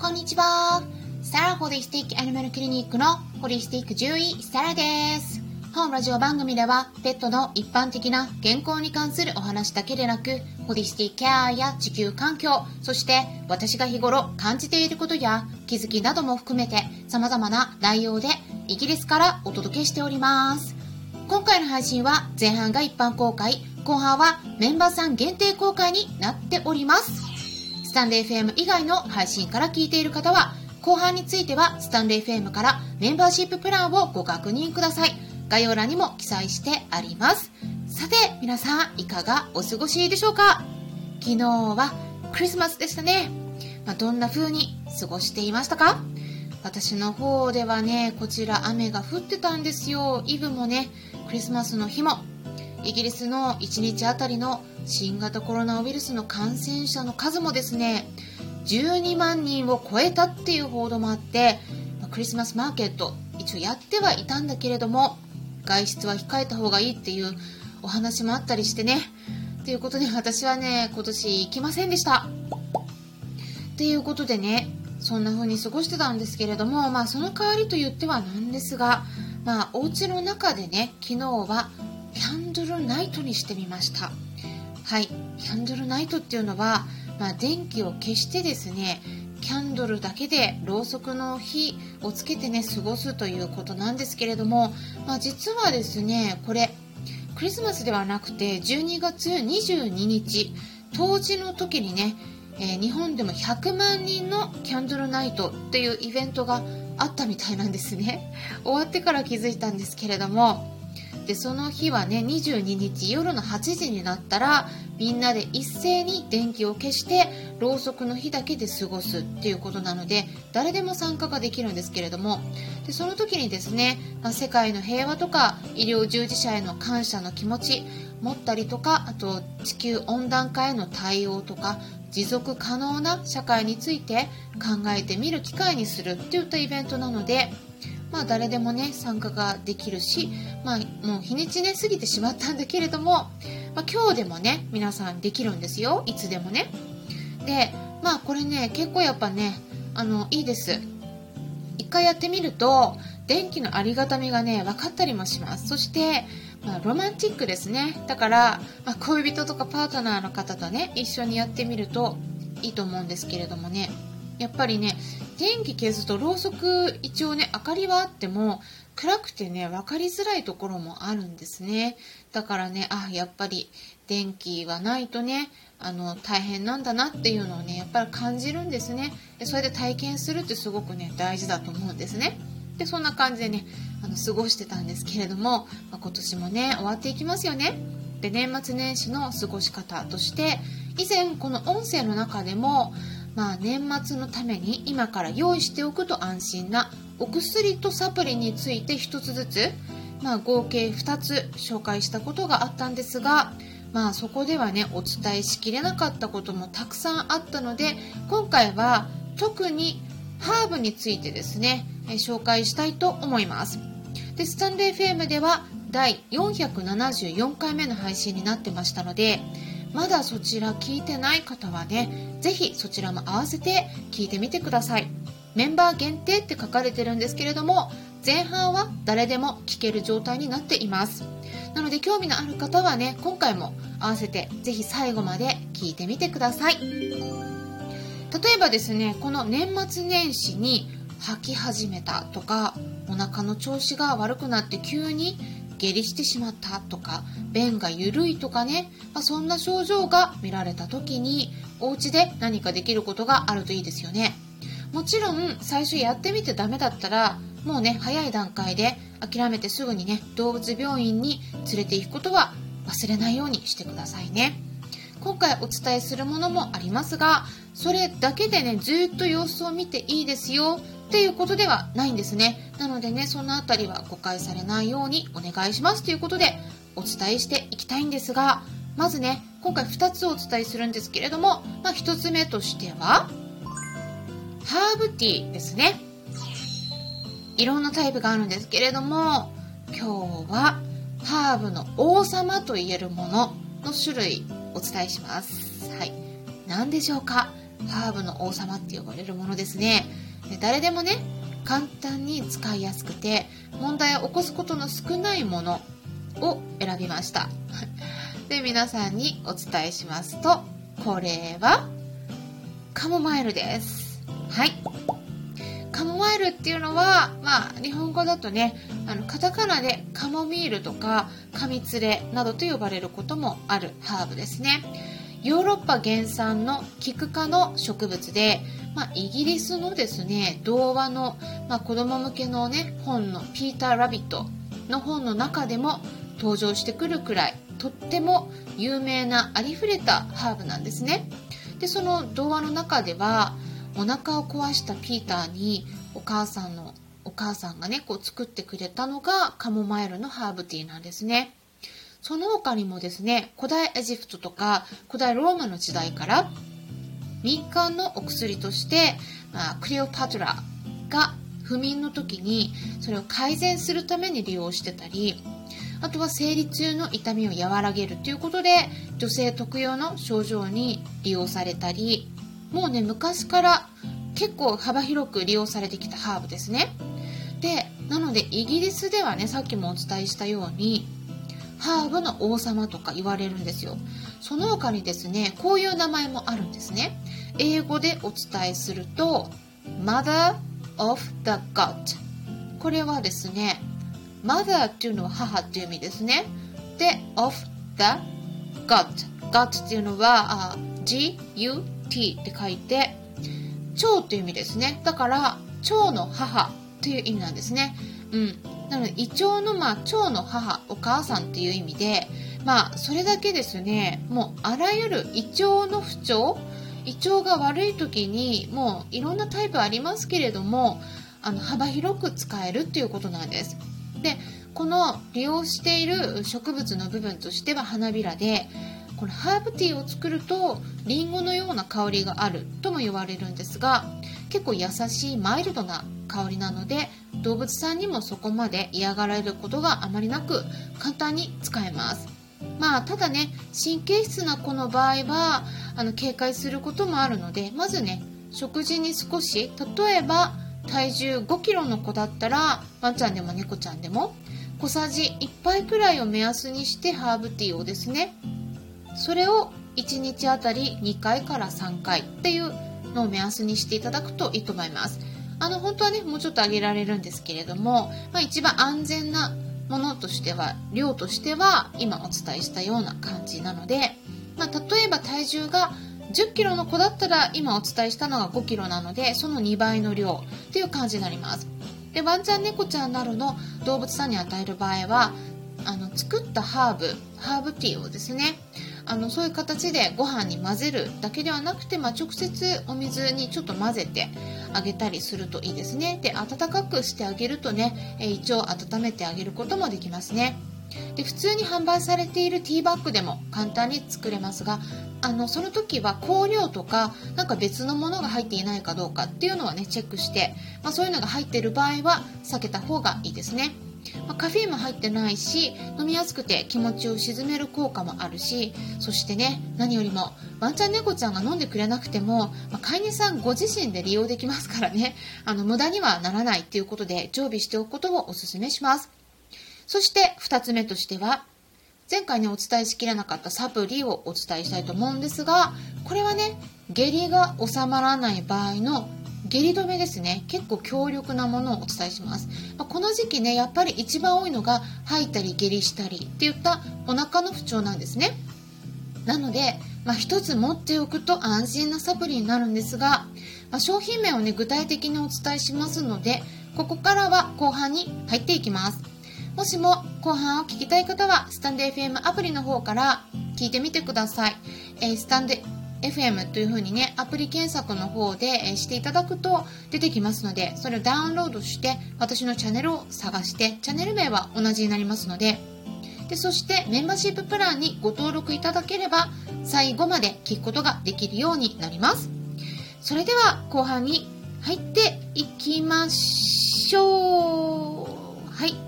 こんにちは。サラホリスティックアニマルクリニックのホリスティック獣医サラです。本ラジオ番組ではペットの一般的な健康に関するお話だけでなく、ホリスティックケアや地球環境、そして私が日頃感じていることや気づきなども含めて様々な内容でイギリスからお届けしております。今回の配信は前半が一般公開、後半はメンバーさん限定公開になっております。スタンレー FM 以外の配信から聞いている方は、後半についてはスタンレー FM からメンバーシッププランをご確認ください。概要欄にも記載してあります。さて、皆さんいかがお過ごしでしょうか？昨日はクリスマスでしたね。まあ、どんな風に過ごしていましたか？私の方ではね、こちら雨が降ってたんですよ。イブもね、クリスマスの日もイギリスの1日あたりの新型コロナウイルスの感染者の数もですね12万人を超えたっていう報道もあってクリスマスマーケット一応やってはいたんだけれども外出は控えた方がいいっていうお話もあったりしてね。ということで私はね今年行きませんでした。っていうことでねそんな風に過ごしてたんですけれどもまあその代わりと言ってはなんですがまあお家の中でね昨日はキャンドルナイトにしてみました。はい。キャンドルナイトっていうのは、まあ、電気を消してですねキャンドルだけでろうそくの火をつけてね過ごすということなんですけれども、まあ、実はですねこれクリスマスではなくて12月22日冬至の時にね、えー、日本でも100万人のキャンドルナイトっていうイベントがあったみたいなんですね。終わってから気づいたんですけれどもでその日はね22日夜の8時になったらみんなで一斉に電気を消してろうそくの火だけで過ごすっていうことなので誰でも参加ができるんですけれどもでその時にですね、まあ、世界の平和とか医療従事者への感謝の気持ち持ったりとかあと地球温暖化への対応とか持続可能な社会について考えてみる機会にするっていったイベントなのでまあ、誰でもね参加ができるし、まあ、もう日にちね過ぎてしまったんだけれども、まあ、今日でもね皆さんできるんですよ。いつでもね。でまあこれね結構やっぱねあのいいです。一回やってみると電気のありがたみがね分かったりもします。そしてまあ、ロマンチックですね。だから、まあ、恋人とかパートナーの方とね一緒にやってみるといいと思うんですけれどもね。やっぱりね電気消すとろうそく一応ね明かりはあっても暗くてね分かりづらいところもあるんですね。だからねあやっぱり電気はないとねあの大変なんだなっていうのをねやっぱり感じるんですね。でそれで体験するってすごくね大事だと思うんですね。でそんな感じでねあの過ごしてたんですけれども、まあ、今年もね終わっていきますよね。で年末年始の過ごし方として以前この音声の中でもまあ、年末のために今から用意しておくと安心なお薬とサプリについて1つずつ、まあ、合計2つ紹介したことがあったんですが、まあ、そこではねお伝えしきれなかったこともたくさんあったので今回は特にハーブについてですね、え紹介したいと思います。でスタンレー FM では第474回目の配信になってましたのでまだそちら聞いてない方はね、ぜひそちらも合わせて聞いてみてください。メンバー限定って書かれてるんですけれども、前半は誰でも聞ける状態になっています。なので興味のある方はね、今回も合わせてぜひ最後まで聞いてみてください。例えばですね、この年末年始に吐き始めたとか、お腹の調子が悪くなって急に下痢してしまったとか便が緩いとかね、まあ、そんな症状が見られた時にお家で何かできることがあるといいですよね。もちろん最初やってみてダメだったらもうね早い段階で諦めてすぐにね動物病院に連れて行くことは忘れないようにしてくださいね。今回お伝えするものもありますがそれだけでねずっと様子を見ていいですよ。っていうことではないんですね。なのでね、そのあたりは誤解されないようにお願いしますということでお伝えしていきたいんですが、まずね、今回2つお伝えするんですけれども、まあ、1つ目としては、ハーブティーですね。いろんなタイプがあるんですけれども、今日はハーブの王様と言えるものの種類お伝えします。はい。何でしょうか？ハーブの王様って呼ばれるものですね誰でもね簡単に使いやすくて問題を起こすことの少ないものを選びました。で皆さんにお伝えしますとこれはカモマイルです。はい。カモマイルっていうのは、まあ、日本語だとねあのカタカナでカモミールとかカミツレなどと呼ばれることもあるハーブですね。ヨーロッパ原産のキク科の植物で、まあ、イギリスのですね童話の、まあ、子供向けのね本の「ピーター・ラビット」の本の中でも登場してくるくらいとっても有名なありふれたハーブなんですね。でその童話の中ではお腹を壊したピーターにお母さんのお母さんがねこう作ってくれたのがカモマイルのハーブティーなんですね。その他にもですね古代エジプトとか古代ローマの時代から民間のお薬として、まあ、クレオパトラが不眠の時にそれを改善するために利用してたりあとは生理痛の痛みを和らげるということで女性特有の症状に利用されたりもうね昔から結構幅広く利用されてきたハーブですね。でなのでイギリスではねさっきもお伝えしたようにハーブの王様とか言われるんですよ。その他にですねこういう名前もあるんですね。英語でお伝えすると Mother of the God これはですね Mother っていうのは母っていう意味ですね。で of the God God っていうのは G-U-T って書いて蝶っていう意味ですね。だから蝶の母という意味なんですね。うん。なので胃腸のまあ腸の母お母さんっていう意味でまあそれだけですねもうあらゆる胃腸の不調胃腸が悪い時にもういろんなタイプありますけれどもあの幅広く使えるっていうことなんです。でこの利用している植物の部分としては花びらでこのハーブティーを作るとリンゴのような香りがあるとも言われるんですが結構優しいマイルドな香りなので動物さんにもそこまで嫌がられることがあまりなく簡単に使えます。まあただね神経質な子の場合はあの警戒することもあるのでまずね食事に少し例えば体重5キロの子だったらワンちゃんでも猫ちゃんでも小さじ1杯くらいを目安にしてハーブティーをですねそれを1日あたり2回から3回っていうのを目安にしていただくといいと思います。あの本当はねもうちょっと上げられるんですけれども、まあ、一番安全なものとしては量としては今お伝えしたような感じなので、まあ、例えば体重が10キロの子だったら今お伝えしたのが5キロなのでその2倍の量っていう感じになります。でワンちゃん猫ちゃんなどの動物さんに与える場合はあの作ったハーブハーブティーをですねあのそういう形でご飯に混ぜるだけではなくて、まあ、直接お水にちょっと混ぜてあげたりするといいですね。で温かくしてあげるとね、え胃腸温めてあげることもできますね。で普通に販売されているティーバッグでも簡単に作れますがあのその時は香料とかなんか別のものが入っていないかどうかっていうのはねチェックして、まあ、そういうのが入っている場合は避けた方がいいですね。まあ、カフェインも入ってないし飲みやすくて気持ちを鎮める効果もあるしそしてね何よりもワンちゃん猫ちゃんが飲んでくれなくても、まあ、飼い主さんご自身で利用できますからねあの無駄にはならないっていうことで常備しておくことをお勧めします。そして2つ目としては前回ねお伝えしきれなかったサプリをお伝えしたいと思うんですがこれはね下痢が収まらない場合の下痢止めですね。結構強力なものをお伝えします、ま、この時期ねやっぱり一番多いのが吐いたり下痢したりっていったお腹の不調なんですね。なので、まあ、一つ持っておくと安心なサプリになるんですが、まあ、商品名をね具体的にお伝えしますのでここからは後半に入っていきます。もしも後半を聞きたい方はスタンド FM アプリの方から聞いてみてください、えー、スタンド FM というふうにね、アプリ検索の方でしていただくと出てきますので、それをダウンロードして私のチャンネルを探して、チャンネル名は同じになりますので、でそしてメンバーシッププランにご登録いただければ最後まで聞くことができるようになります。それでは後半に入っていきましょう。はい。